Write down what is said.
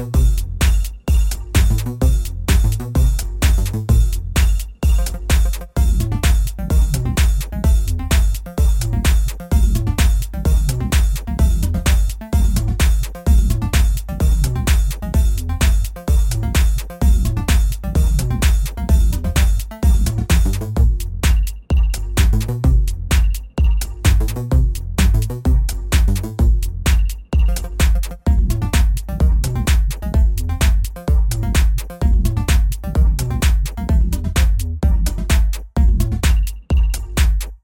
Música